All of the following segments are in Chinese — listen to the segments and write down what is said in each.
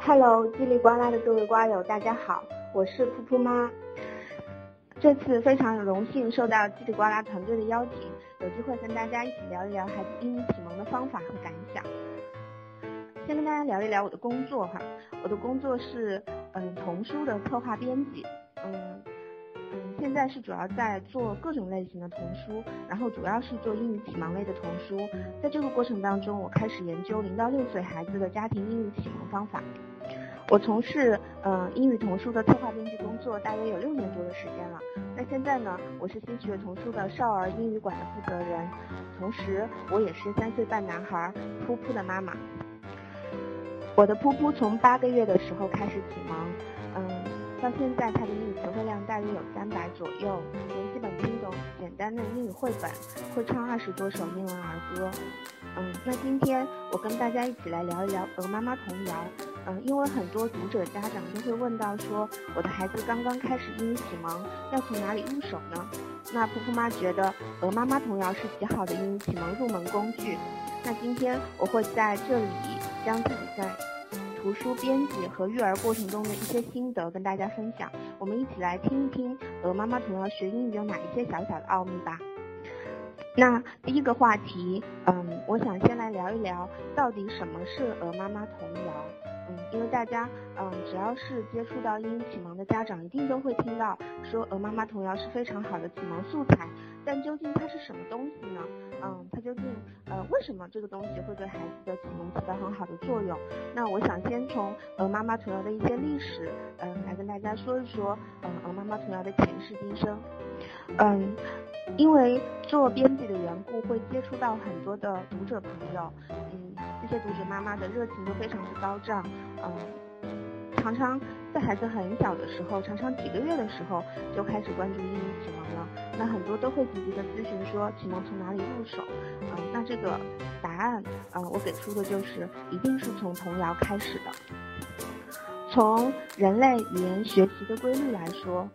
Hello，叽里呱啦的各位瓜友，大家好，我是噗噗妈。这次非常荣幸受到叽里呱啦团队的邀请，有机会跟大家一起聊一聊孩子英语启蒙的方法和感想。先跟大家聊一聊我的工作哈，我的工作是嗯童书的策划编辑，嗯嗯，现在是主要在做各种类型的童书，然后主要是做英语启蒙类的童书。在这个过程当中，我开始研究零到六岁孩子的家庭英语启蒙方法。我从事呃英语童书的策划编辑工作大约有六年多的时间了。那现在呢，我是新学童书的少儿英语馆的负责人，同时我也是三岁半男孩噗噗的妈妈。我的噗噗从八个月的时候开始启蒙，嗯，到现在他的英语词汇量大约有三百左右，能基本听懂简单的英语绘本，会唱二十多首英文儿歌。嗯，那今天我跟大家一起来聊一聊鹅妈妈童谣。嗯，因为很多读者家长都会问到说，我的孩子刚刚开始英语启蒙，要从哪里入手呢？那噗噗妈觉得鹅妈妈童谣是极好的英语启蒙入门工具。那今天我会在这里将自己在图书编辑和育儿过程中的一些心得跟大家分享，我们一起来听一听鹅妈妈童谣学英语有哪一些小小的奥秘吧。那第一个话题，嗯，我想先来聊一聊到底什么是鹅妈妈童谣。嗯，因为大家，嗯，只要是接触到英语启蒙的家长，一定都会听到说鹅妈妈童谣是非常好的启蒙素材。但究竟它是什么东西呢？嗯，它究竟，呃，为什么这个东西会对孩子的启蒙起到很好的作用？那我想先从呃妈妈童谣的一些历史，嗯，来跟大家说一说，嗯，鹅妈妈童谣的前世今生。嗯，因为做编辑的缘故，会接触到很多的读者朋友，嗯，这些读者妈妈的热情都非常之高涨，嗯，常常在孩子很小的时候，常常几个月的时候就开始关注英语启蒙了。那很多都会积极的咨询说启蒙从哪里入手，嗯，那这个答案，嗯，我给出的就是一定是从童谣开始的。从人类语言学习的规律来说。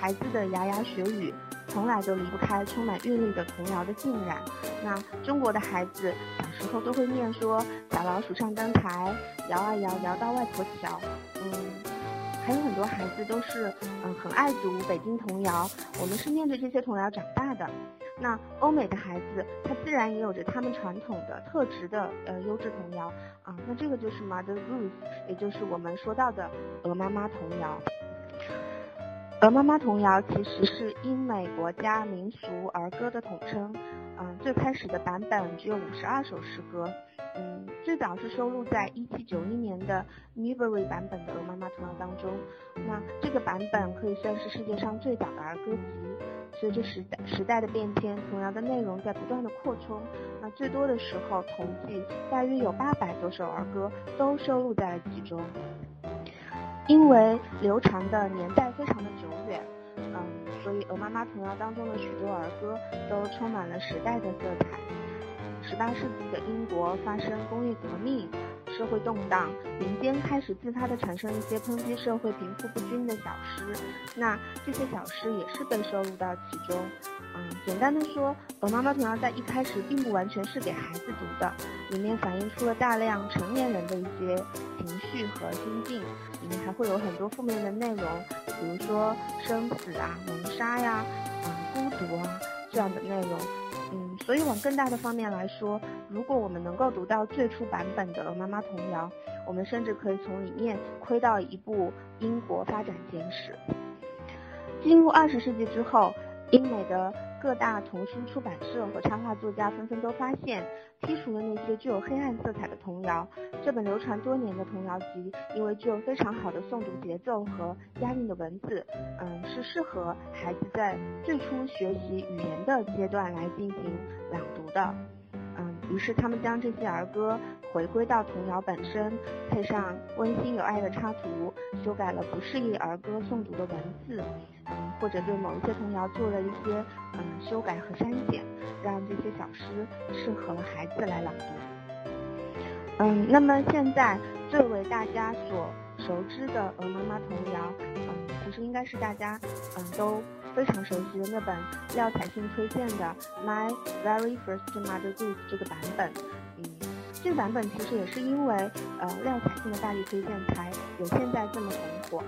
孩子的牙牙学语，从来都离不开充满韵律的童谣的浸染。那中国的孩子小时候都会念说“小老鼠上灯台，摇啊摇，摇到外婆桥”。嗯，还有很多孩子都是嗯很爱读北京童谣。我们是念着这些童谣长大的。那欧美的孩子，他自然也有着他们传统的特质的呃优质童谣啊。那这个就是 Mother Goose，也就是我们说到的鹅妈妈童谣。鹅妈妈童谣其实是英美国家民俗儿歌的统称，嗯，最开始的版本只有五十二首诗歌，嗯，最早是收录在一七九一年的 Newbery 版本的鹅妈妈童谣当中，那这个版本可以算是世界上最早的儿歌集。随着时代时代的变迁，童谣的内容在不断的扩充，那最多的时候统计大约有八百多首儿歌都收录在了其中。因为流传的年代非常的久远，所以鹅妈妈童谣当中的许多儿歌都充满了时代的色彩。十八世纪的英国发生工业革命，社会动荡，民间开始自发地产生一些抨击社会贫富不均的小诗，那这些小诗也是被收录到其中。嗯，简单的说，鹅妈妈童谣在一开始并不完全是给孩子读的，里面反映出了大量成年人的一些情绪和心境，里面还会有很多负面的内容，比如说生死啊、谋杀呀、啊孤独啊这样的内容。嗯，所以往更大的方面来说，如果我们能够读到最初版本的鹅妈妈童谣，我们甚至可以从里面窥到一部英国发展简史。进入二十世纪之后。英美的各大童书出版社和插画作家纷纷都发现，剔除了那些具有黑暗色彩的童谣。这本流传多年的童谣集，因为具有非常好的诵读节奏和押韵的文字，嗯，是适合孩子在最初学习语言的阶段来进行朗读的。嗯，于是他们将这些儿歌回归到童谣本身，配上温馨有爱的插图，修改了不适宜儿歌诵读的文字。嗯，或者对某一些童谣做了一些嗯修改和删减，让这些小诗适合孩子来朗读。嗯，那么现在最为大家所熟知的鹅妈妈童谣，嗯，其实应该是大家嗯都非常熟悉的那本廖彩杏推荐的《My Very First Mother Goose》这个版本。这个版本其实也是因为呃廖彩杏的大力推荐才有现在这么红火。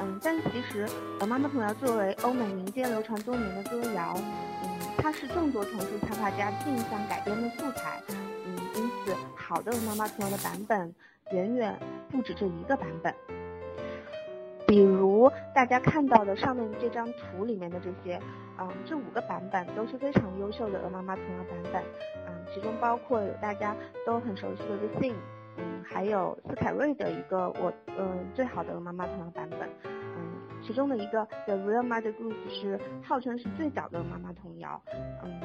嗯，但其实呃妈妈童谣作为欧美民间流传多年的歌谣，嗯，它是众多童书插画家竞相改编的素材。嗯，因此好的妈妈童谣的版本远远不止这一个版本。比如大家看到的上面这张图里面的这些，嗯，这五个版本都是非常优秀的鹅妈妈童谣版本，嗯，其中包括有大家都很熟悉的 The Sing，嗯，还有斯凯瑞的一个我，嗯，最好的鹅妈妈童谣版本，嗯，其中的一个 The Real Mother Goose 是号称是最早的鹅妈妈童谣，嗯，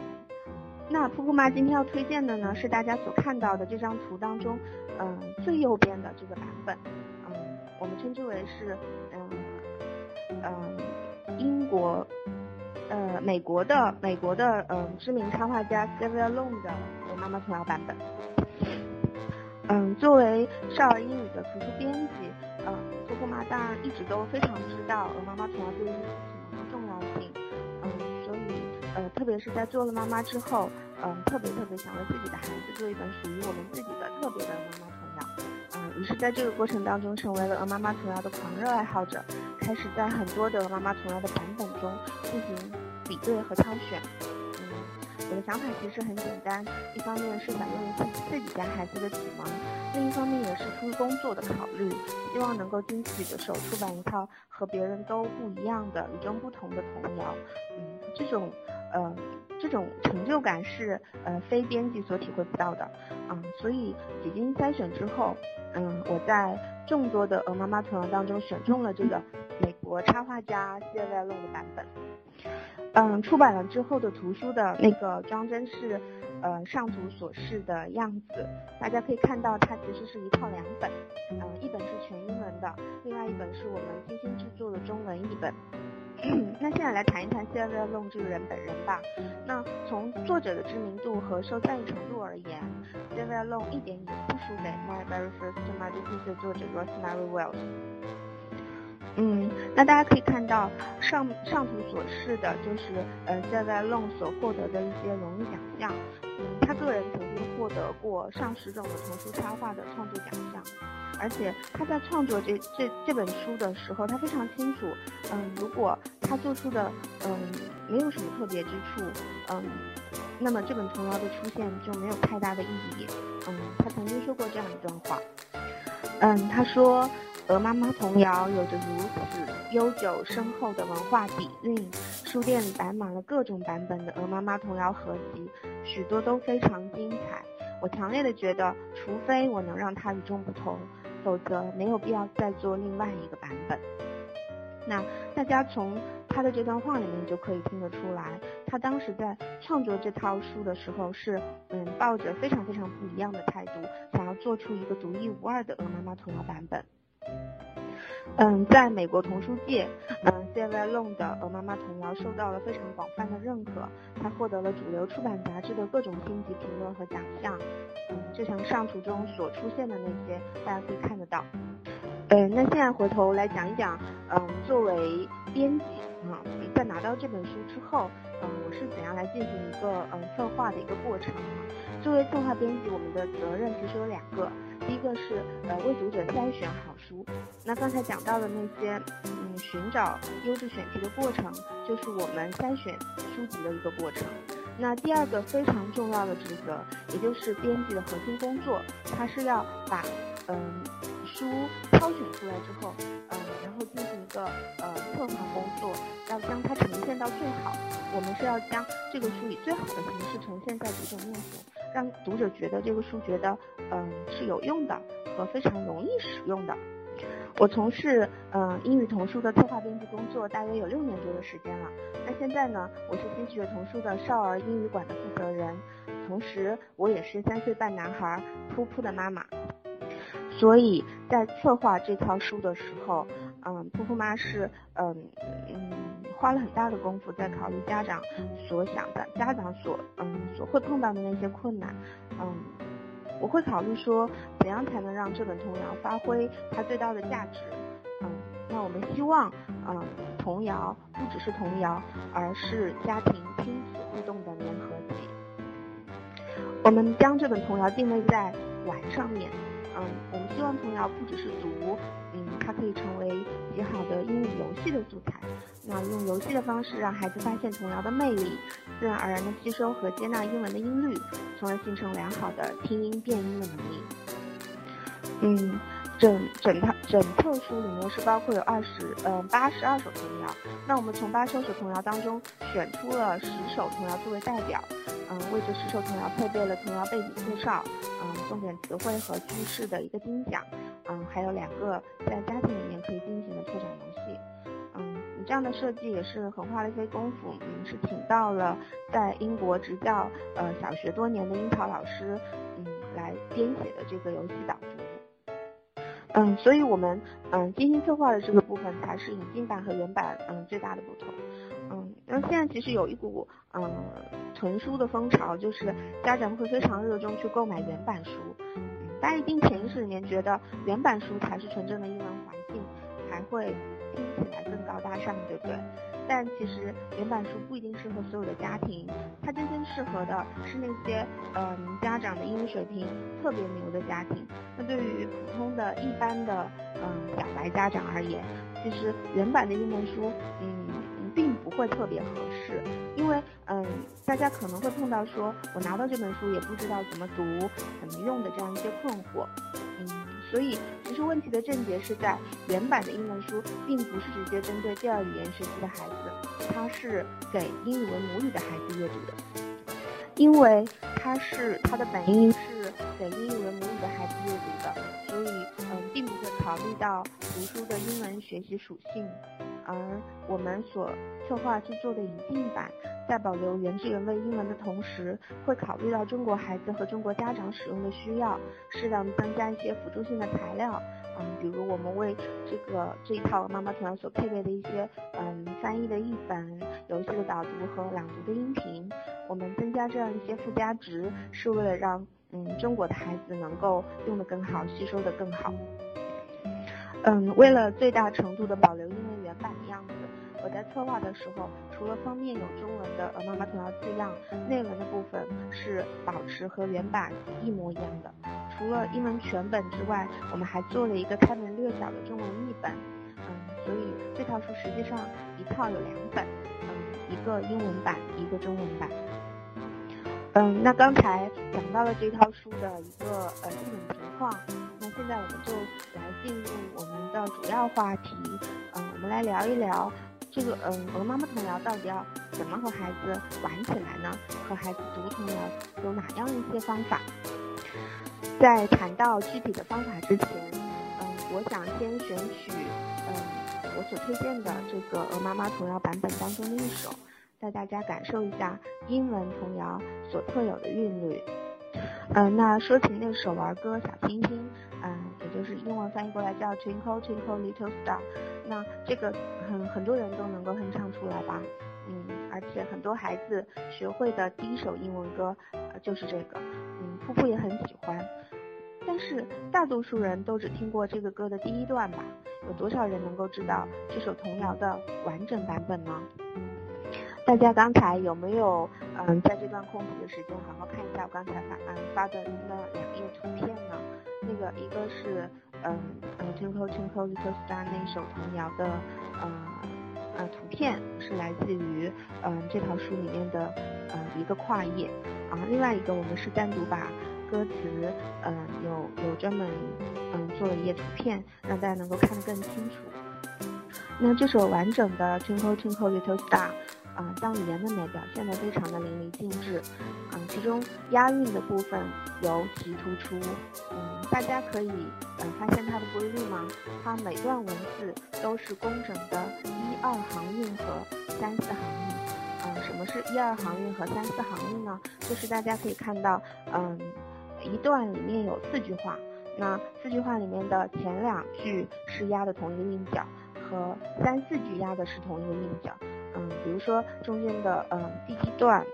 那噗噗妈今天要推荐的呢是大家所看到的这张图当中，嗯，最右边的这个版本，嗯，我们称之为是。嗯嗯，英国，呃，美国的美国的嗯知名插画家 Sylvia Long 的我妈妈童谣版本。嗯，作为少儿英语的图书编辑，嗯，婆婆妈当然一直都非常知道鹅妈妈童谣对于启蒙的重要性。嗯，所以呃，特别是在做了妈妈之后，嗯，特别特别想为自己的孩子做一本属于我们自己的特别的妈妈童谣。于是在这个过程当中，成为了鹅妈妈童谣的狂热爱好者。开始在很多的鹅妈妈童谣的版本中进行比对和挑选。嗯，我的想法其实很简单，一方面是想用于自自己家孩子的启蒙，另一方面也是出于工作的考虑，希望能够经自己的手出版一套和别人都不一样的、与众不同的童谣。嗯，这种呃这种成就感是呃非编辑所体会不到的。嗯，所以几经筛选之后，嗯，我在众多的鹅妈妈朋友当中选中了这个。美国插画家谢外弄的版本，嗯，出版了之后的图书的那个装帧是，呃，上图所示的样子。大家可以看到，它其实是一套两本，嗯，一本是全英文的，另外一本是我们精心制作的中文译本。那现在来谈一谈谢外弄这个人本人吧。那从作者的知名度和受赞誉程度而言，谢外弄一点也不输给《My Very First Mother》的作者 Rosemary Wells。嗯，那大家可以看到上上图所示的就是呃 j a v Long 所获得的一些荣誉奖项。嗯，他个人曾经获得过上十种的童书插画的创作奖项，而且他在创作这这这本书的时候，他非常清楚，嗯，如果他做出的嗯没有什么特别之处，嗯，那么这本童谣的出现就没有太大的意义。嗯，他曾经说过这样一段话，嗯，他说。鹅妈妈童谣有着如此悠久深厚的文化底蕴，书店里摆满了各种版本的鹅妈妈童谣合集，许多都非常精彩。我强烈的觉得，除非我能让它与众不同，否则没有必要再做另外一个版本。那大家从他的这段话里面就可以听得出来，他当时在创作这套书的时候是，嗯，抱着非常非常不一样的态度，想要做出一个独一无二的鹅妈妈童谣版本。嗯，在美国童书界，嗯 s y l v a Long 的《鹅妈妈童谣》受到了非常广泛的认可，他获得了主流出版杂志的各种星级评论和奖项。嗯，就像上图中所出现的那些，大家可以看得到。嗯，那现在回头来讲一讲，嗯，作为编辑，啊，在拿到这本书之后，嗯，我是怎样来进行一个嗯策划的一个过程？作为策划编辑，我们的责任其实有两个。第一个是呃为读者筛选好书，那刚才讲到的那些嗯寻找优质选题的过程，就是我们筛选书籍的一个过程。那第二个非常重要的职责，也就是编辑的核心工作，它是要把嗯书挑选出来之后，嗯然后进行一个呃策划工作，要将它呈现到最好。我们是要将这个书以最好的形式呈现在读者面前。让读者觉得这个书觉得嗯是有用的和非常容易使用的。我从事嗯英语童书的策划编辑工作大约有六年多的时间了。那现在呢，我是新学童书的少儿英语馆的负责人，同时我也是三岁半男孩噗噗的妈妈。所以在策划这套书的时候，嗯，噗噗妈是嗯嗯。花了很大的功夫在考虑家长所想的，家长所嗯所会碰到的那些困难，嗯，我会考虑说怎样才能让这本童谣发挥它最大的价值，嗯，那我们希望嗯童谣不只是童谣，而是家庭亲子互动的粘合剂。我们将这本童谣定位在玩上面。嗯，我们希望童谣不只是读，它可以成为极好的英语游戏的素材。那用游戏的方式让孩子发现童谣的魅力，自然而然的吸收和接纳英文的音律，从而形成良好的听音辨音的能力。嗯。整整套整册书里面是包括有二十嗯八十二首童谣，那我们从八十二首童谣当中选出了十首童谣作为代表，嗯为这十首童谣配备了童谣背景介绍，嗯重点词汇和句式的一个精讲，嗯还有两个在家庭里面可以进行的拓展游戏，嗯你这样的设计也是很花了一些功夫，嗯是请到了在英国执教呃小学多年的樱桃老师，嗯来编写的这个游戏导。嗯，所以我们嗯精心策划的这个部分才是引进版和原版嗯最大的不同。嗯，那现在其实有一股嗯囤书的风潮，就是家长会非常热衷去购买原版书。大家一定潜意识里面觉得原版书才是纯正的英文环境，才会听起来更高大上，对不对？但其实原版书不一定适合所有的家庭，它真正适合的是那些嗯家长的英语水平特别牛的家庭。那对于普通的一般的嗯小白家长而言，其实原版的英文书嗯并不会特别合适，因为嗯大家可能会碰到说我拿到这本书也不知道怎么读怎么用的这样一些困惑，嗯。所以，其实问题的症结是在原版的英文书，并不是直接针对第二语言学习的孩子，它是给英语为母语的孩子阅读的，因为它是它的本意是给英语为母语的孩子阅读的，所以嗯，并不会考虑到读书的英文学习属性，而我们所策划制作的引进版。在保留原汁原味英文的同时，会考虑到中国孩子和中国家长使用的需要，适当增加一些辅助性的材料，嗯，比如我们为这个这一套妈妈童谣所配备的一些嗯翻译的译本、游戏的导读和朗读的音频，我们增加这样一些附加值，是为了让嗯中国的孩子能够用得更好，吸收得更好。嗯，为了最大程度的保留英文原版的样子。我在策划的时候，除了封面有中文的呃妈妈童谣字样，内文的部分是保持和原版一模一样的。除了英文全本之外，我们还做了一个开本略小的中文译本。嗯，所以这套书实际上一套有两本，嗯，一个英文版，一个中文版。嗯，那刚才讲到了这套书的一个呃基本情况，那现在我们就来进入我们的主要话题，嗯，我们来聊一聊。这个嗯，鹅妈妈童谣到底要怎么和孩子玩起来呢？和孩子读童谣有哪样一些方法？在谈到具体的方法之前，嗯，我想先选取嗯我所推荐的这个鹅妈妈童谣版本当中的一首，带大家感受一下英文童谣所特有的韵律。嗯，那说起那首儿歌《小星星》，嗯，也就是英文翻译过来叫 Twinkle Twinkle Little Star，那这个很很多人都能够哼唱出来吧？嗯，而且很多孩子学会的第一首英文歌呃就是这个，嗯，噗噗也很喜欢。但是大多数人都只听过这个歌的第一段吧？有多少人能够知道这首童谣的完整版本呢？大家刚才有没有嗯在这段空闲的时间好好看一下我刚才发嗯发的那两页图片呢？那个一个是嗯嗯 Twinkle Twinkle Little Star 那首童谣的呃呃图片是来自于嗯这套书里面的呃一个跨页啊，另外一个我们是单独把歌词嗯有有专门嗯做了一页图片，让大家能够看得更清楚。那这首完整的 Twinkle Twinkle Little Star。啊，将语言的美表现得非常的淋漓尽致，啊，其中押韵的部分尤其突出，嗯，大家可以呃发现它的规律吗？它每段文字都是工整的一二行韵和三四行韵，什么是一二行韵和三四行韵呢？就是大家可以看到，嗯，一段里面有四句话，那四句话里面的前两句是押的同一个韵脚，和三四句押的是同一个韵脚。嗯，比如说中间的嗯第一段，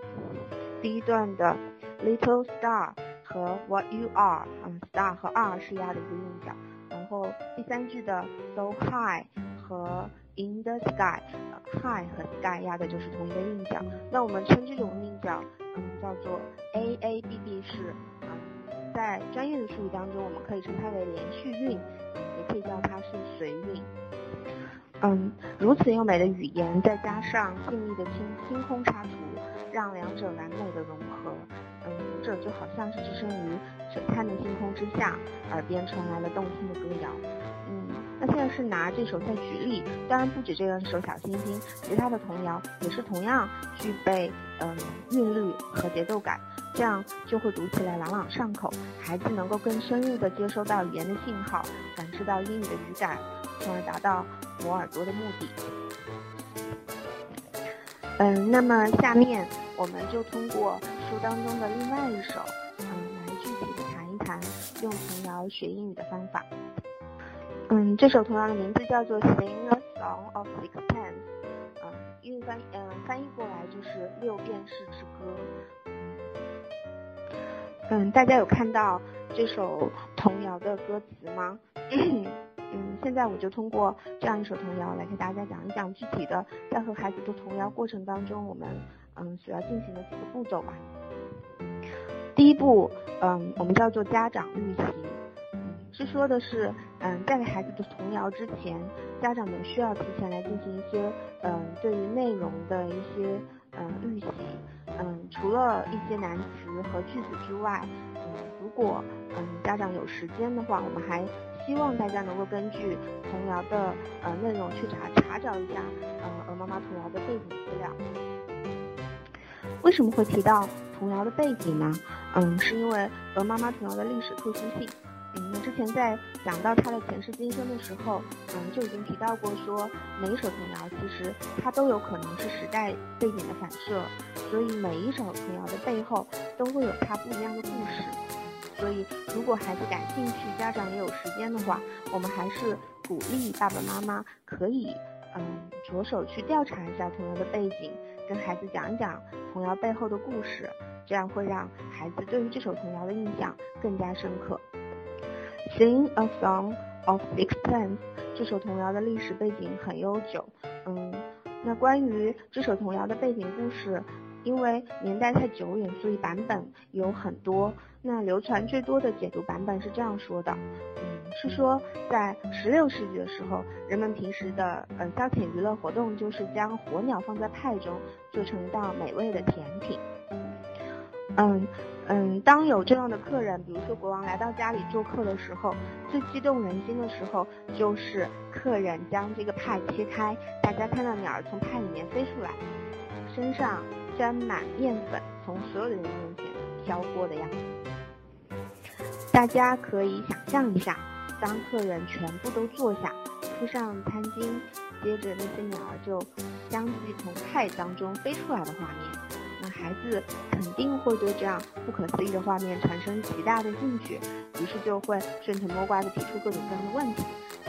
第一段的 little star 和 what you are，嗯 star 和 are 是押的一个韵脚，然后第三句的 so high 和 in the sky，high 和 sky 压的就是同一个韵脚。那我们称这种韵脚，嗯叫做 a a b b 是嗯在专业的术语当中，我们可以称它为连续韵，也可以叫它是随韵。嗯，如此优美的语言，再加上静谧的星星空插图，让两者完美的融合。嗯，读者就好像是置身于璀璨的星空之下，耳边传来了动听的歌谣。那现在是拿这首在举例，当然不止这一首小星星，其他的童谣也是同样具备嗯韵律和节奏感，这样就会读起来朗朗上口，孩子能够更深入的接收到语言的信号，感知到英语的语感，从而达到磨耳朵的目的。嗯，那么下面我们就通过书当中的另外一首，嗯，来具体的谈一谈用童谣学英语的方法。嗯，这首童谣的名字叫做《Sing a Song of Sixpence》，嗯，英语翻嗯翻译过来就是六便士之歌。嗯，大家有看到这首童谣的歌词吗？嗯，现在我就通过这样一首童谣来给大家讲一讲具体的在和孩子做童谣过程当中，我们嗯所要进行的几个步骤吧。第一步，嗯，我们叫做家长预习，是说的是，嗯，在给孩子读童谣之前，家长们需要提前来进行一些，嗯，对于内容的一些，嗯，预习，嗯，除了一些难词和句子之外，嗯，如果，嗯，家长有时间的话，我们还希望大家能够根据童谣的呃内容去查查找一下呃鹅妈妈童谣的背景资料。为什么会提到童谣的背景呢？嗯，是因为鹅妈妈童谣的历史特殊性。嗯，之前在讲到他的前世今生的时候，嗯就已经提到过，说每一首童谣其实它都有可能是时代背景的反射，所以每一首童谣的背后都会有它不一样的故事。所以，如果孩子感兴趣，家长也有时间的话，我们还是鼓励爸爸妈妈可以，嗯，着手去调查一下童谣的背景，跟孩子讲一讲童谣背后的故事，这样会让孩子对于这首童谣的印象更加深刻。Sing a song of sixpence 这首童谣的历史背景很悠久，嗯，那关于这首童谣的背景故事。因为年代太久远，所以版本有很多。那流传最多的解读版本是这样说的，嗯，是说在十六世纪的时候，人们平时的嗯消遣娱乐活动就是将火鸟放在派中，做成一道美味的甜品。嗯嗯，当有这样的客人，比如说国王来到家里做客的时候，最激动人心的时候就是客人将这个派切开，大家看到鸟儿从派里面飞出来，身上。沾满面粉，从所有的人面前飘过的样子。大家可以想象一下，当客人全部都坐下，铺上餐巾，接着那些鸟儿就相继从派当中飞出来的画面，孩子肯定会对这样不可思议的画面产生极大的兴趣，于是就会顺藤摸瓜的提出各种各样的问题。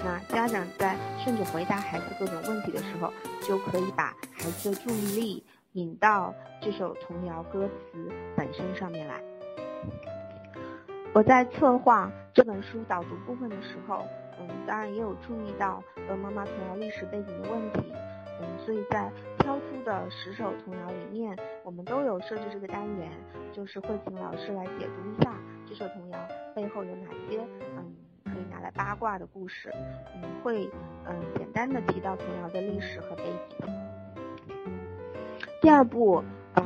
那家长在顺着回答孩子各种问题的时候，就可以把孩子的注意力。引到这首童谣歌词本身上面来。我在策划这本书导读部分的时候，嗯，当然也有注意到鹅妈妈童谣历史背景的问题，嗯，所以在挑出的十首童谣里面，我们都有设置这个单元，就是会请老师来解读一下这首童谣背后有哪些嗯可以拿来八卦的故事，嗯，会嗯简单的提到童谣的历史和背景。第二步，嗯，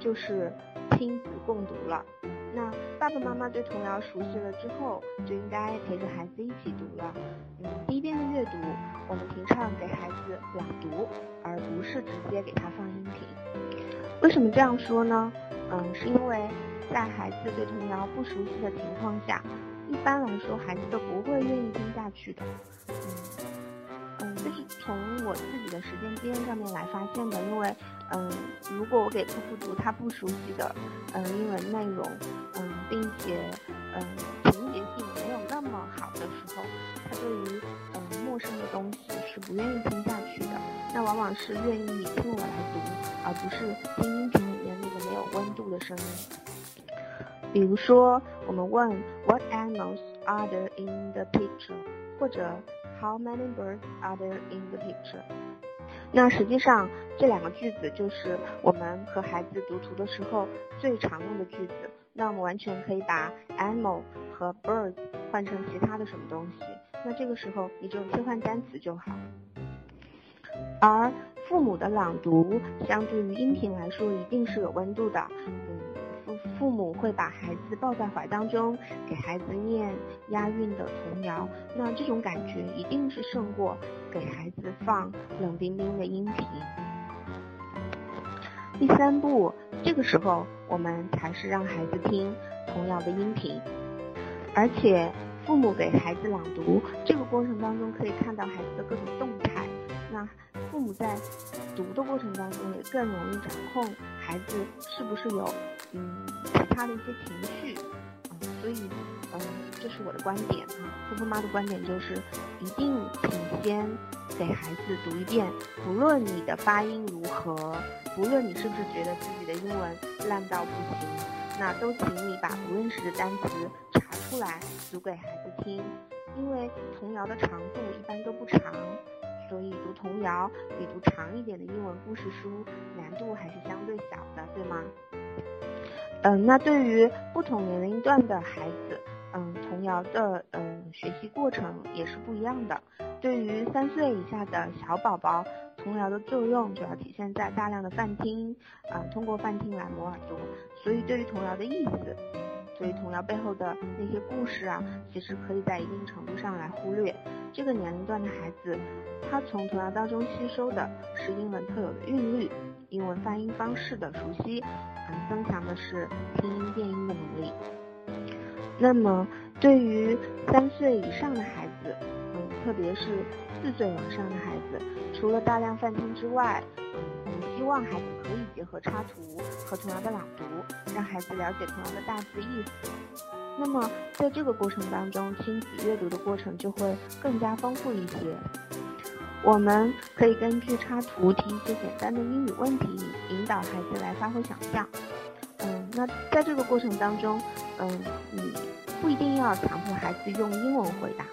就是亲子共读了。那爸爸妈妈对童谣熟悉了之后，就应该陪着孩子一起读了。嗯，第一遍的阅读，我们提倡给孩子朗读，而不是直接给他放音频。为什么这样说呢？嗯，是因为在孩子对童谣不熟悉的情况下，一般来说孩子都不会愿意听下去的。就是从我自己的实践经验上面来发现的，因为，嗯，如果我给客户读他不熟悉的，嗯，英文内容，嗯，并且，嗯，情节性没有那么好的时候，他对于，嗯，陌生的东西是不愿意听下去的。那往往是愿意听我来读，而不是听音频里面那个没有温度的声音。比如说，我们问 What animals are there in the picture？或者 How many birds are there in the picture？那实际上这两个句子就是我们和孩子读图的时候最常用的句子。那我们完全可以把 animal 和 birds 换成其他的什么东西。那这个时候你就切换单词就好。而父母的朗读相对于音频来说，一定是有温度的。父母会把孩子抱在怀当中，给孩子念押韵的童谣。那这种感觉一定是胜过给孩子放冷冰冰的音频。第三步，这个时候我们才是让孩子听童谣的音频，而且父母给孩子朗读这个过程当中，可以看到孩子的各种动态。那父母在读的过程当中也更容易掌控孩子是不是有嗯其他的一些情绪，嗯，所以嗯这是我的观点啊，婆婆妈的观点就是一定请先给孩子读一遍，不论你的发音如何，不论你是不是觉得自己的英文烂到不行，那都请你把不认识的单词查出来读给孩子听，因为童谣的长度一般都不长。所以读童谣比读长一点的英文故事书难度还是相对小的，对吗？嗯，那对于不同年龄段的孩子，嗯，童谣的嗯学习过程也是不一样的。对于三岁以下的小宝宝，童谣的作用主要体现在大量的泛听，啊，通过泛听来磨耳朵。所以对于童谣的意思，所以童谣背后的那些故事啊，其实可以在一定程度上来忽略。这个年龄段的孩子，他从童谣当中吸收的是英文特有的韵律、英文发音方式的熟悉，嗯，增强的是听音辨音的能力。那么，对于三岁以上的孩子，嗯，特别是四岁往上的孩子，除了大量泛听之外，嗯，我希望孩子可以结合插图和童谣的朗读，让孩子了解童谣的大致意思。那么，在这个过程当中，亲子阅读的过程就会更加丰富一些。我们可以根据插图提一些简单的英语问题，引导孩子来发挥想象。嗯，那在这个过程当中，嗯，你不一定要强迫孩子用英文回答，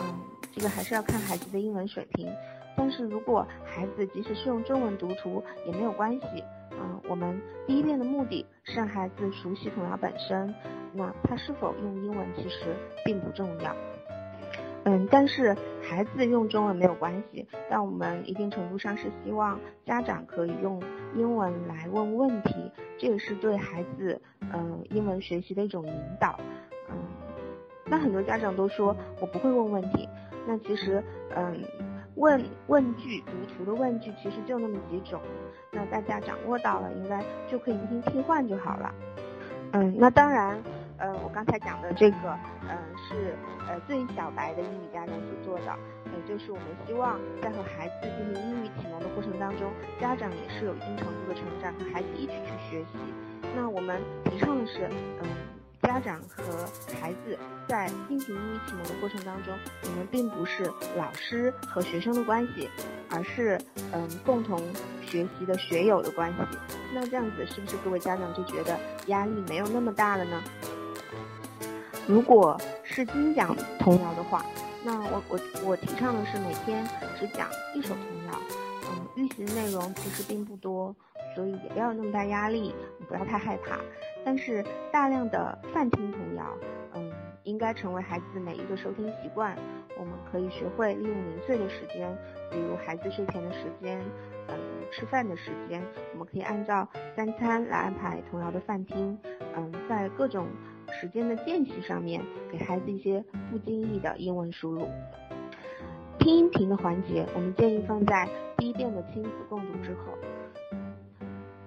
嗯，这个还是要看孩子的英文水平。但是如果孩子即使是用中文读图也没有关系。嗯，我们第一遍的目的是让孩子熟悉童谣本身，那他是否用英文其实并不重要。嗯，但是孩子用中文没有关系，但我们一定程度上是希望家长可以用英文来问问题，这也是对孩子嗯英文学习的一种引导。嗯，那很多家长都说我不会问问题，那其实嗯。问问句读图的问句其实就那么几种，那大家掌握到了，应该就可以进行替换就好了。嗯，那当然，呃，我刚才讲的这个，嗯，是呃最小白的英语家长所做的，也就是我们希望在和孩子进行英语启蒙的过程当中，家长也是有一定程度的成长，和孩子一起去学习。那我们提倡的是，嗯。家长和孩子在进行英语启蒙的过程当中，我们并不是老师和学生的关系，而是嗯共同学习的学友的关系。那这样子是不是各位家长就觉得压力没有那么大了呢？如果是精讲童谣的话，那我我我提倡的是每天只讲一首童谣，嗯，预习的内容其实并不多。所以也不要那么大压力，不要太害怕。但是大量的泛听童谣，嗯，应该成为孩子每一个收听习惯。我们可以学会利用零碎的时间，比如孩子睡前的时间，嗯，吃饭的时间，我们可以按照三餐来安排童谣的泛听。嗯，在各种时间的间隙上面，给孩子一些不经意的英文输入。听音频的环节，我们建议放在第一遍的亲子共读之后。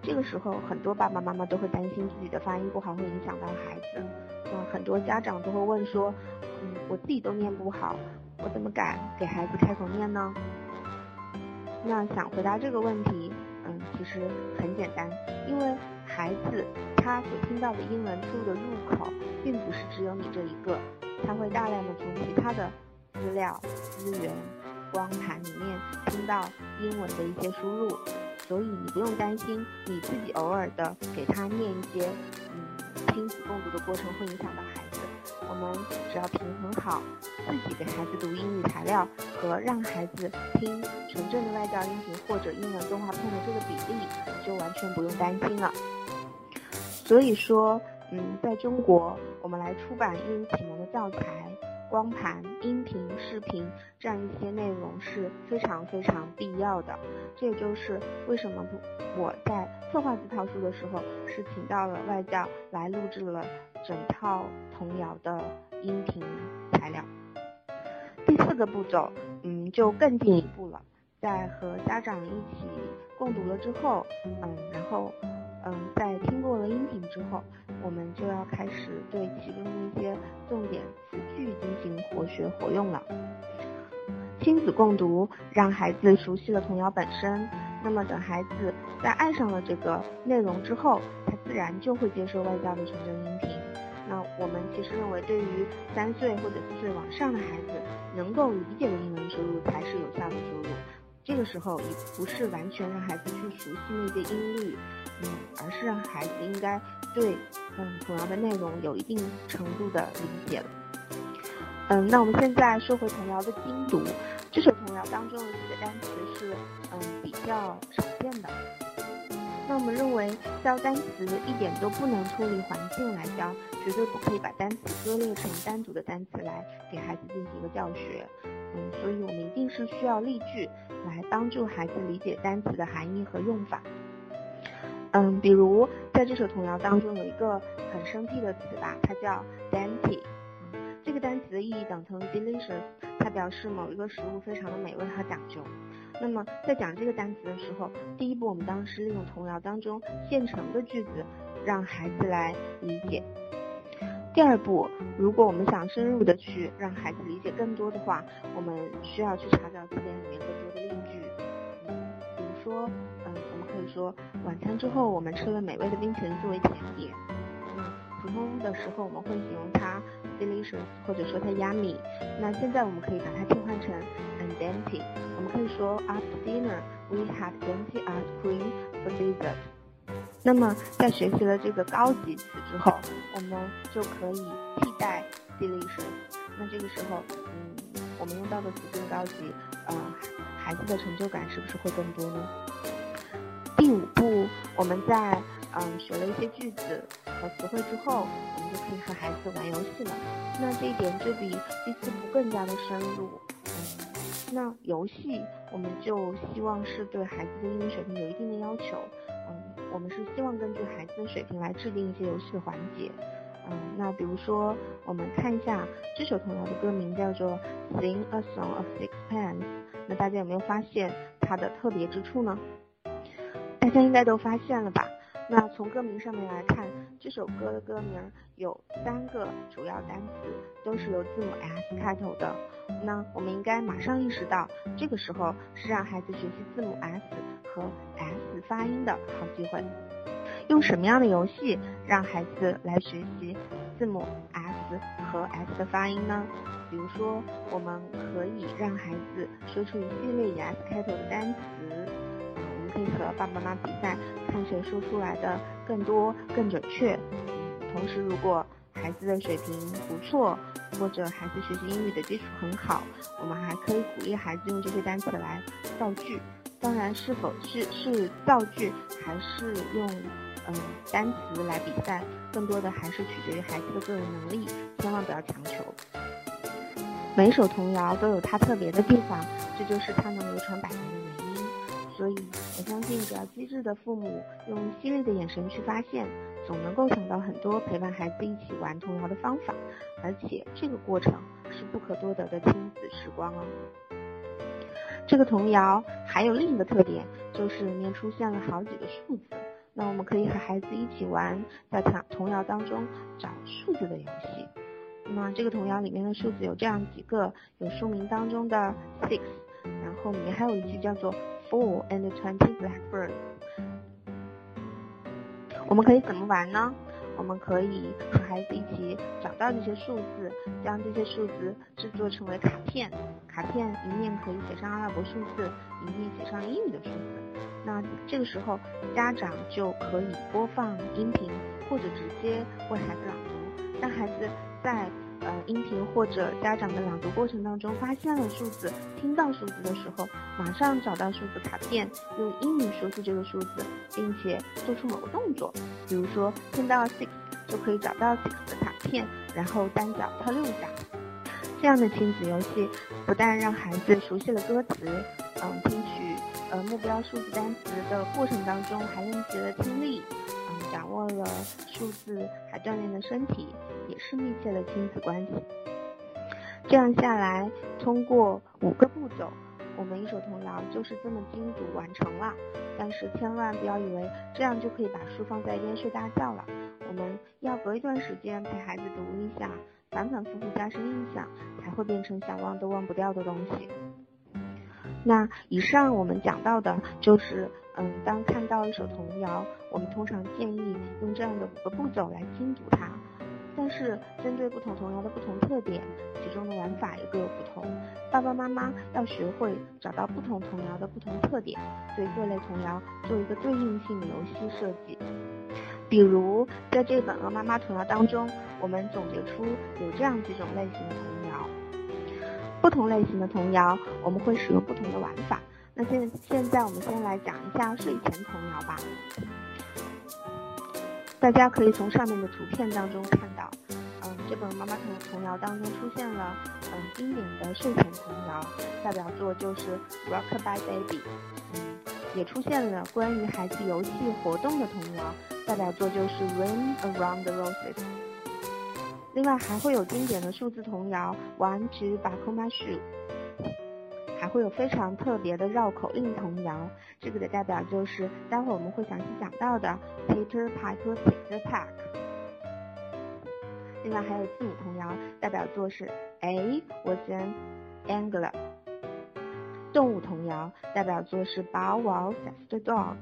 这个时候，很多爸爸妈妈都会担心自己的发音不好会影响到孩子。那很多家长都会问说：“嗯，我自己都念不好，我怎么敢给孩子开口念呢？”那想回答这个问题，嗯，其实很简单，因为孩子他所听到的英文书的入口，并不是只有你这一个，他会大量的从其他的资料、资源、光盘里面听到英文的一些输入。所以你不用担心，你自己偶尔的给他念一些，嗯，亲子共读的过程会影响到。我们只要平衡好自己给孩子读英语材料和让孩子听纯正的外教音频或者英文动画片的这个比例，就完全不用担心了。所以说，嗯，在中国，我们来出版英语启蒙的教材、光盘、音频、视频这样一些内容是非常非常必要的。这也就是为什么我在策划这套书的时候，是请到了外教来录制了整套童谣的音频材料。第四个步骤，嗯，就更进一步了，在和家长一起共读了之后，嗯，然后。嗯，在听过了音频之后，我们就要开始对其中的一些重点词句进行活学活用了。亲子共读，让孩子熟悉了童谣本身，那么等孩子在爱上了这个内容之后，他自然就会接受外教的纯正音频。我们其实认为，对于三岁或者四岁往上的孩子，能够理解的英文输入才是有效的输入。这个时候，也不是完全让孩子去熟悉那些音律。嗯，而是让孩子应该对嗯童谣的内容有一定程度的理解了。嗯，那我们现在说回童谣的精读，这首童谣当中的几个单词是嗯比较少见的。那我们认为教单词一点都不能脱离环境来教，绝对不可以把单词割裂成单独的单词来给孩子进行一个教学。嗯，所以我们一定是需要例句来帮助孩子理解单词的含义和用法。嗯，比如在这首童谣当中有一个很生僻的词吧，它叫 dainty。这个单词的意义等同于 delicious，它表示某一个食物非常的美味和讲究。那么在讲这个单词的时候，第一步我们当时利用童谣当中现成的句子让孩子来理解。第二步，如果我们想深入的去让孩子理解更多的话，我们需要去查找词典里面更多的例句。嗯，比如说。嗯，我们可以说晚餐之后，我们吃了美味的冰淇淋作为甜点。那普通的时候我们会形容它 delicious，或者说它 yummy。那现在我们可以把它替换成 andanty。说 after dinner we had dainty ice cream for dessert。那么在学习了这个高级词之后，我们就可以替代 delicious。那这个时候，嗯，我们用到的词更高级，呃，孩子的成就感是不是会更多呢？第五步，我们在嗯学了一些句子和词汇之后，我们就可以和孩子玩游戏了。那这一点就比第四步更加的深入。那游戏我们就希望是对孩子的英语水平有一定的要求。嗯，我们是希望根据孩子的水平来制定一些游戏的环节。嗯，那比如说我们看一下这首童谣的歌名叫做《Sing a Song of Sixpence》。那大家有没有发现它的特别之处呢？大家应该都发现了吧？那从歌名上面来看，这首歌的歌名有三个主要单词，都是由字母 S 开头的。那我们应该马上意识到，这个时候是让孩子学习字母 S 和 S 发音的好机会。用什么样的游戏让孩子来学习字母 S 和 S 的发音呢？比如说，我们可以让孩子说出一系列以 S 开头的单词。我们可以和爸爸妈妈比赛，看谁说出来的更多、更准确。同时，如果孩子的水平不错，或者孩子学习英语的基础很好，我们还可以鼓励孩子用这些单词来造句。当然，是否是是造句，还是用嗯单词来比赛，更多的还是取决于孩子的个人能力，千万不要强求。每首童谣都有它特别的地方，这就是它能流传百年的原因。所以。我相信，只要机智的父母用犀利的眼神去发现，总能够想到很多陪伴孩子一起玩童谣的方法，而且这个过程是不可多得的亲子时光哦。这个童谣还有另一个特点，就是里面出现了好几个数字，那我们可以和孩子一起玩，在童童谣当中找数字的游戏。那这个童谣里面的数字有这样几个，有书名当中的 six，然后里面还有一句叫做。Four and twenty blackbirds。我们可以怎么玩呢？我们可以和孩子一起找到这些数字，将这些数字制作成为卡片。卡片一面可以写上阿拉伯数字，一面写上英语的数字。那这个时候，家长就可以播放音频，或者直接为孩子朗读，让孩子在。呃，音频或者家长的朗读过程当中，发现了数字，听到数字的时候，马上找到数字卡片，用英语说出这个数字，并且做出某个动作，比如说听到 six 就可以找到 six 的卡片，然后单脚跳六下。这样的亲子游戏不但让孩子熟悉了歌词，嗯，听取呃目标数字单词的过程当中还练习了听力，嗯，掌握了数字，还锻炼了身体，也是密切的亲子关系。这样下来，通过五个步骤，我们一首童谣就是这么精读完成了。但是千万不要以为这样就可以把书放在一边睡大觉了，我们要隔一段时间陪孩子读一下。反反复复加深印象，才会变成想忘都忘不掉的东西。那以上我们讲到的就是，嗯，当看到一首童谣，我们通常建议用这样的五个步骤来精读它。但是针对不同童谣的不同特点，其中的玩法也各有不同。爸爸妈妈要学会找到不同童谣的不同特点，对各类童谣做一个对应性的游戏设计。比如，在这本《鹅妈妈童谣》当中，我们总结出有这样几种类型的童谣。不同类型的童谣，我们会使用不同的玩法。那现现在我们先来讲一下睡前童谣吧。大家可以从上面的图片当中看到，嗯，这本《妈妈童童谣》当中出现了嗯经典的睡前童谣，代表作就是《Rockabye Baby》。嗯，也出现了关于孩子游戏活动的童谣。代表作就是《Rain Around the Roses》，另外还会有经典的数字童谣《玩具把空 my shoe》，还会有非常特别的绕口令童谣，这个的代表就是待会我们会详细讲到的《Peter Piper picked a Pack》。另外还有字母童谣，代表作是《A was an angler》。动物童谣代表作是《Bow wow says the dog》。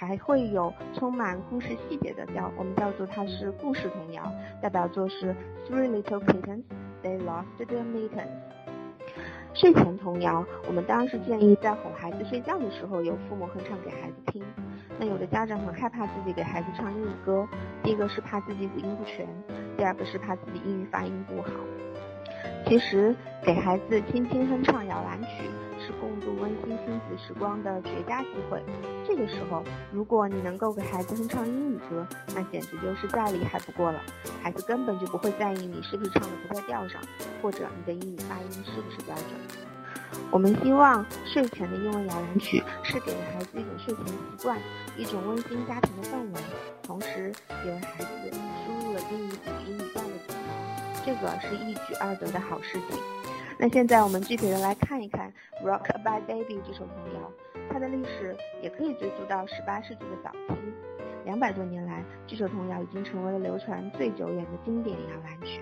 还会有充满故事细节的叫，我们叫做它是故事童谣，代表作是 Three Little Kittens They Lost Their Mittens。睡前童谣，我们当然是建议在哄孩子睡觉的时候，由父母哼唱给孩子听。那有的家长很害怕自己给孩子唱英语歌，第一个是怕自己五音不全，第二个是怕自己英语发音不好。其实给孩子轻轻哼唱摇篮曲。共度温馨亲子时光的绝佳机会。这个时候，如果你能够给孩子哼唱英语歌，那简直就是再厉害不过了。孩子根本就不会在意你是不是唱的不在调上，或者你的英语发音是不是标准。我们希望睡前的英文摇篮曲是给孩子一种睡前习惯，一种温馨家庭的氛围，同时也为孩子输入了英语补英语段的技能，这个是一举二得的好事情。那现在我们具体的来看一看《Rockabye Baby》这首童谣，它的历史也可以追溯到十八世纪的早期。两百多年来，这首童谣已经成为了流传最久远的经典摇篮曲。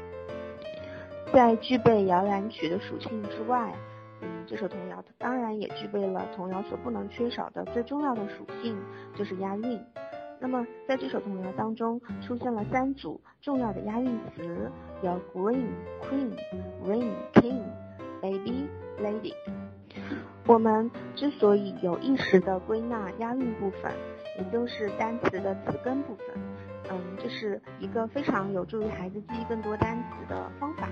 在具备摇篮曲的属性之外，嗯，这首童谣当然也具备了童谣所不能缺少的最重要的属性，就是押韵。那么在这首童谣当中，出现了三组重要的押韵词，有 Green、Queen、Rain、King。Baby, lady。我们之所以有意识的归纳押韵部分，也就是单词的词根部分，嗯，这是一个非常有助于孩子记忆更多单词的方法。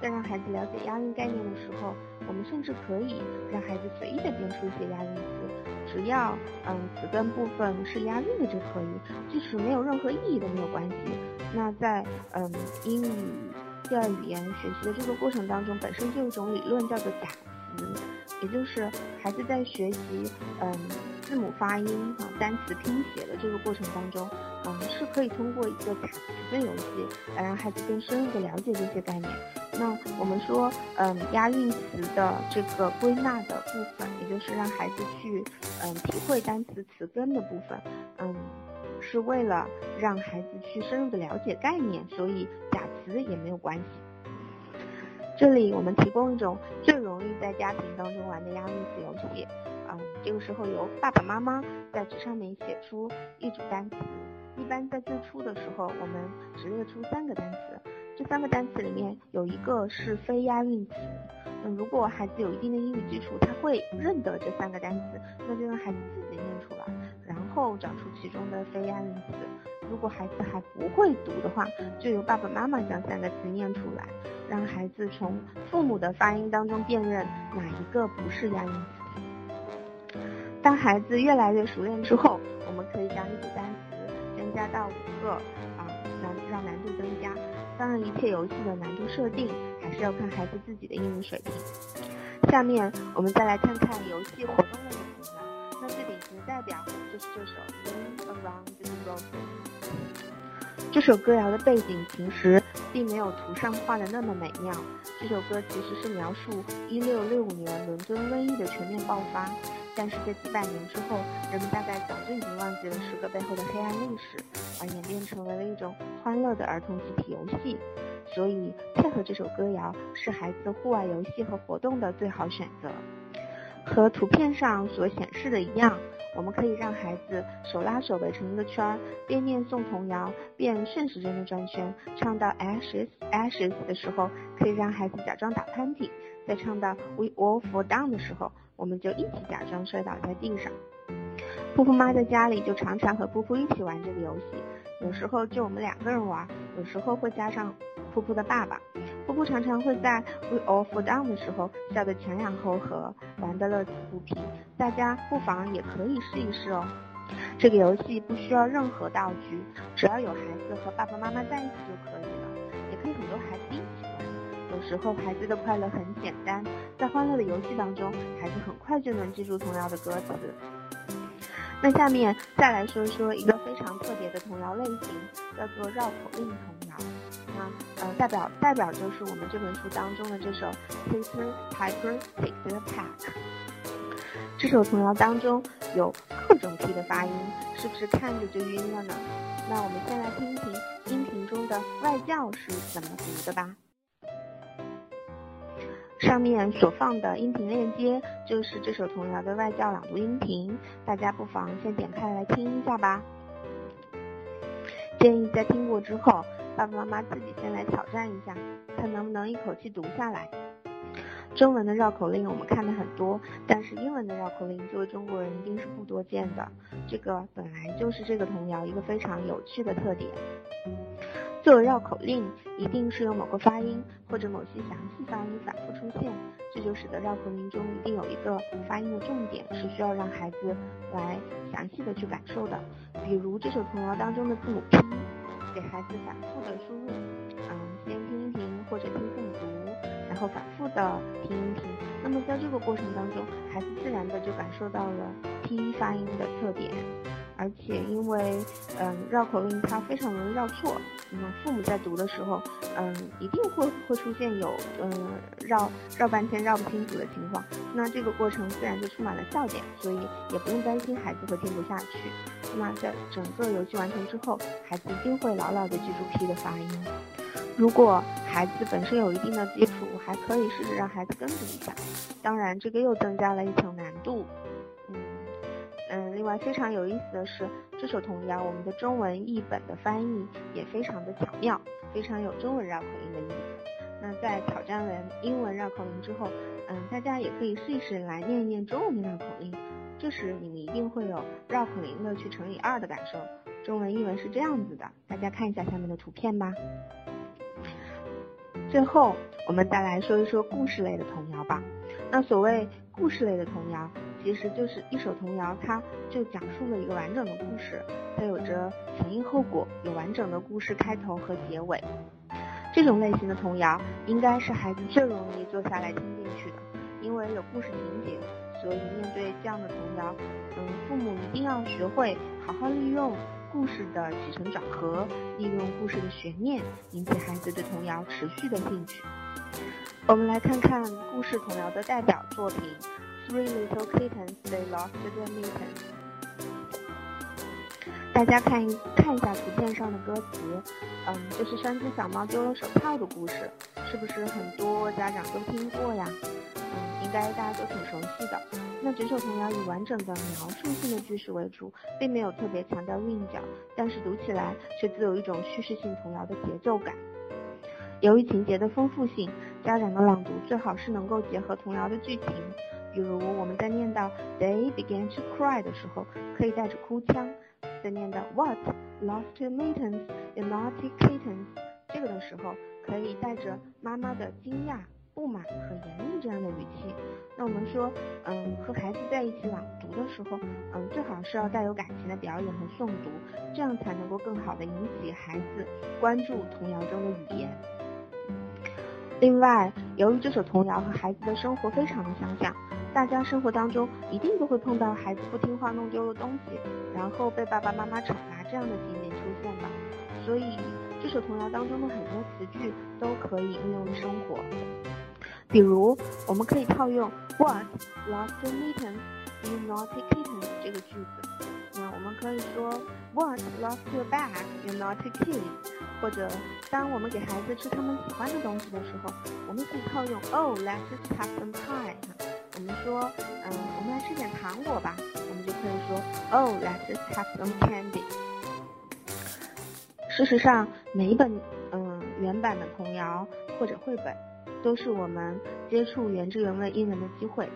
在让孩子了解押韵概念的时候，我们甚至可以让孩子随意的编出一些押韵词，只要嗯词根部分是押韵的就可以，即使没有任何意义都没有关系。那在嗯英语。第二语言学习的这个过程当中，本身就有一种理论叫做假词，也就是孩子在学习嗯字母发音啊单词拼写的这个过程当中，嗯是可以通过一个假词的游戏来让孩子更深入的了解这些概念。那我们说嗯押韵词的这个归纳的部分，也就是让孩子去嗯体会单词词根的部分，嗯。是为了让孩子去深入的了解概念，所以假词也没有关系。这里我们提供一种最容易在家庭当中玩的押韵词游戏。嗯，这个时候由爸爸妈妈在纸上面写出一组单词。一般在最初的时候，我们只列出三个单词，这三个单词里面有一个是非押韵词。那如果孩子有一定的英语基础，他会认得这三个单词，那就让孩子自己念出来。然后找出其中的非押韵词，如果孩子还不会读的话，就由爸爸妈妈将三个词念出来，让孩子从父母的发音当中辨认哪一个不是押韵词。当孩子越来越熟练之后，我们可以将一组单词增加到五个啊，难让难度增加。当然，一切游戏的难度设定还是要看孩子自己的英语水平。下面我们再来看看游戏活动类的，那最典型的代表就是这首《Ring Around the Rosy》。这首歌谣的背景其实并没有图上画的那么美妙。这首歌其实是描述1665年伦敦瘟疫的全面爆发，但是在几百年之后，人们大概早就已经忘记了诗歌背后的黑暗历史，而演变成为了一种欢乐的儿童集体游戏。所以，配合这首歌谣是孩子户外游戏和活动的最好选择。和图片上所显示的一样。我们可以让孩子手拉手围成一个圈儿，边念诵童谣，边顺时针的转圈。唱到 ashes ashes 的时候，可以让孩子假装打喷嚏；在唱到 we all fall down 的时候，我们就一起假装摔倒在地上。噗噗妈在家里就常常和噗噗一起玩这个游戏，有时候就我们两个人玩，有时候会加上噗噗的爸爸。不常常会在 we all fall down 的时候笑得前仰后合，玩得乐此不疲。大家不妨也可以试一试哦。这个游戏不需要任何道具，只要有孩子和爸爸妈妈在一起就可以了。也可以很多孩子一起玩。有时候孩子的快乐很简单，在欢乐的游戏当中，孩子很快就能记住童谣的歌词。那下面再来说一说一个非常特别的童谣类型，叫做绕口令童谣。那呃，代表代表就是我们这本书当中的这首 Peter Piper Picked a Peck。这首童谣当中有各种 P 的发音，是不是看着就晕了呢？那我们先来听一听音频中的外教是怎么读的吧。上面所放的音频链接就是这首童谣的外教朗读音频，大家不妨先点开来听一下吧。建议在听过之后，爸爸妈妈自己先来挑战一下，看能不能一口气读下来。中文的绕口令我们看的很多，但是英文的绕口令作为中国人一定是不多见的。这个本来就是这个童谣一个非常有趣的特点。作为绕口令，一定是有某个发音或者某些详细发音反复出现，这就使得绕口令中一定有一个发音的重点是需要让孩子来详细的去感受的。比如这首童谣当中的字母 P，给孩子反复的输入，嗯，先听一听或者听父母读，然后反复的听一听。那么在这个过程当中，孩子自然的就感受到了 T 发音的特点。而且因为，嗯，绕口令它非常容易绕错，那么父母在读的时候，嗯，一定会会出现有，嗯，绕绕半天绕不清楚的情况。那这个过程自然就充满了笑点，所以也不用担心孩子会听不下去。那在整个游戏完成之后，孩子一定会牢牢的记住 P 的发音。如果孩子本身有一定的基础，还可以试着让孩子跟读一下。当然，这个又增加了一层难度。另外非常有意思的是，这首童谣我们的中文译本的翻译也非常的巧妙，非常有中文绕口令的意思。那在挑战完英文绕口令之后，嗯，大家也可以试一试来念一念中文的绕口令，这时你们一定会有绕口令乐趣乘以二的感受。中文译文是这样子的，大家看一下下面的图片吧。最后，我们再来说一说故事类的童谣吧。那所谓故事类的童谣。其实就是一首童谣，它就讲述了一个完整的故事，它有着前因后果，有完整的故事开头和结尾。这种类型的童谣应该是孩子最容易坐下来听进去的，因为有故事情节，所以面对这样的童谣，嗯，父母一定要学会好好利用故事的起承转合，利用故事的悬念，引起孩子对童谣持续的兴趣。我们来看看故事童谣的代表作品。Three little kittens, they lost their mittens。大家看一看一下图片上的歌词，嗯，就是三只小猫丢了手套的故事，是不是很多家长都听过呀？嗯，应该大家都挺熟悉的。那整首童谣以完整的描述性的句式为主，并没有特别强调韵脚，但是读起来却自有一种叙事性童谣的节奏感。由于情节的丰富性，家长的朗读最好是能够结合童谣的剧情。比如我们在念到 they began to cry 的时候，可以带着哭腔；在念到 what lost mittens, naughty kittens 这个的时候，可以带着妈妈的惊讶、不满和严厉这样的语气。那我们说，嗯，和孩子在一起朗读的时候，嗯，最好是要带有感情的表演和诵读，这样才能够更好的引起孩子关注童谣中的语言。另外，由于这首童谣和孩子的生活非常的相像，大家生活当中一定都会碰到孩子不听话弄丢了东西，然后被爸爸妈妈惩罚这样的情景出现吧。所以，这首童谣当中的很多词句都可以应用于生活。比如，我们可以套用 What lost mittens you naughty kitten 这个句子。那我们可以说 What lost your bag, you naughty kid。或者，当我们给孩子吃他们喜欢的东西的时候，我们可以套用 Oh, let's have some pie。我们说，嗯，我们来吃点糖果吧。我们就可以说 Oh, let's have some candy。事实上，每一本嗯原版的童谣或者绘本。都是我们接触原汁原味英文的机会，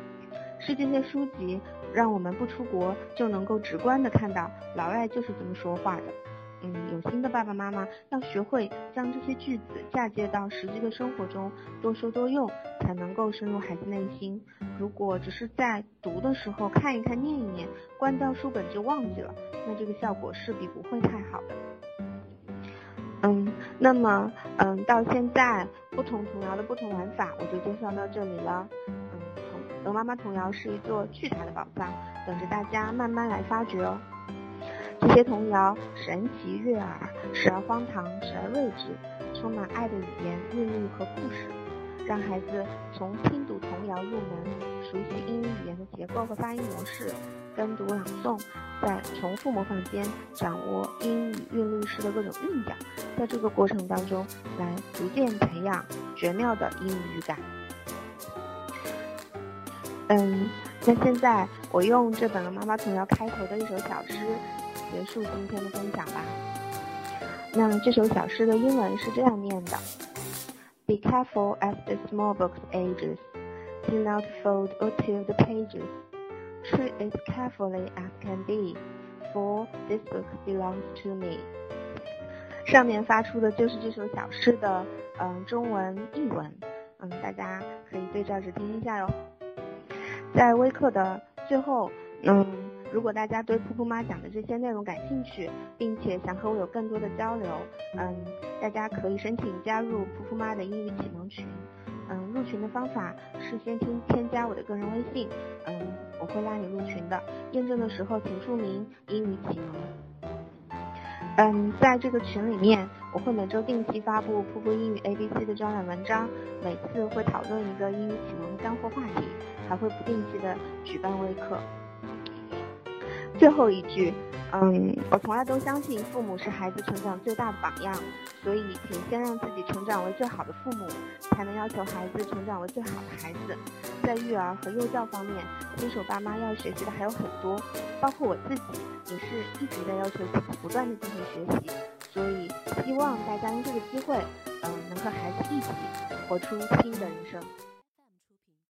是这些书籍让我们不出国就能够直观的看到老外就是这么说话的。嗯，有心的爸爸妈妈要学会将这些句子嫁接到实际的生活中，多说多用，才能够深入孩子内心。如果只是在读的时候看一看、念一念，关掉书本就忘记了，那这个效果势必不会太好的。嗯，那么，嗯，到现在不同童谣的不同玩法，我就介绍到这里了。嗯，鹅妈妈童谣是一座巨大的宝藏，等着大家慢慢来发掘哦。这些童谣神奇悦耳，时而荒唐，时而睿智，充满爱的语言、韵律和故事，让孩子从听读童谣入门，熟悉英语语言的结构和发音模式。跟读朗诵，在重复模仿间掌握英语韵律诗的各种韵脚，在这个过程当中来逐渐培养绝妙的英语语感。嗯，那现在我用这本《妈妈童谣》开头的一首小诗结束今天的分享吧。那这首小诗的英文是这样念的：Be careful as the small book's ages, do not fold or tear the pages. Treat it carefully as can be, for this book belongs to me。上面发出的就是这首小诗的嗯中文译文，嗯大家可以对照着听一下哟。在微课的最后，嗯如果大家对噗噗妈讲的这些内容感兴趣，并且想和我有更多的交流，嗯大家可以申请加入噗噗妈的英语启蒙群。嗯，入群的方法是先添添加我的个人微信，嗯，我会拉你入群的。验证的时候请注明英语启蒙。嗯，在这个群里面，我会每周定期发布瀑布英语 A B C 的专栏文章，每次会讨论一个英语启蒙干货话题，还会不定期的举办微课。最后一句。嗯，我从来都相信父母是孩子成长最大的榜样，所以请先让自己成长为最好的父母，才能要求孩子成长为最好的孩子。在育儿和幼教方面，新手爸妈要学习的还有很多，包括我自己也是一直在要求自己不断的进行学习。所以希望大家用这个机会，嗯，能和孩子一起活出新的人生。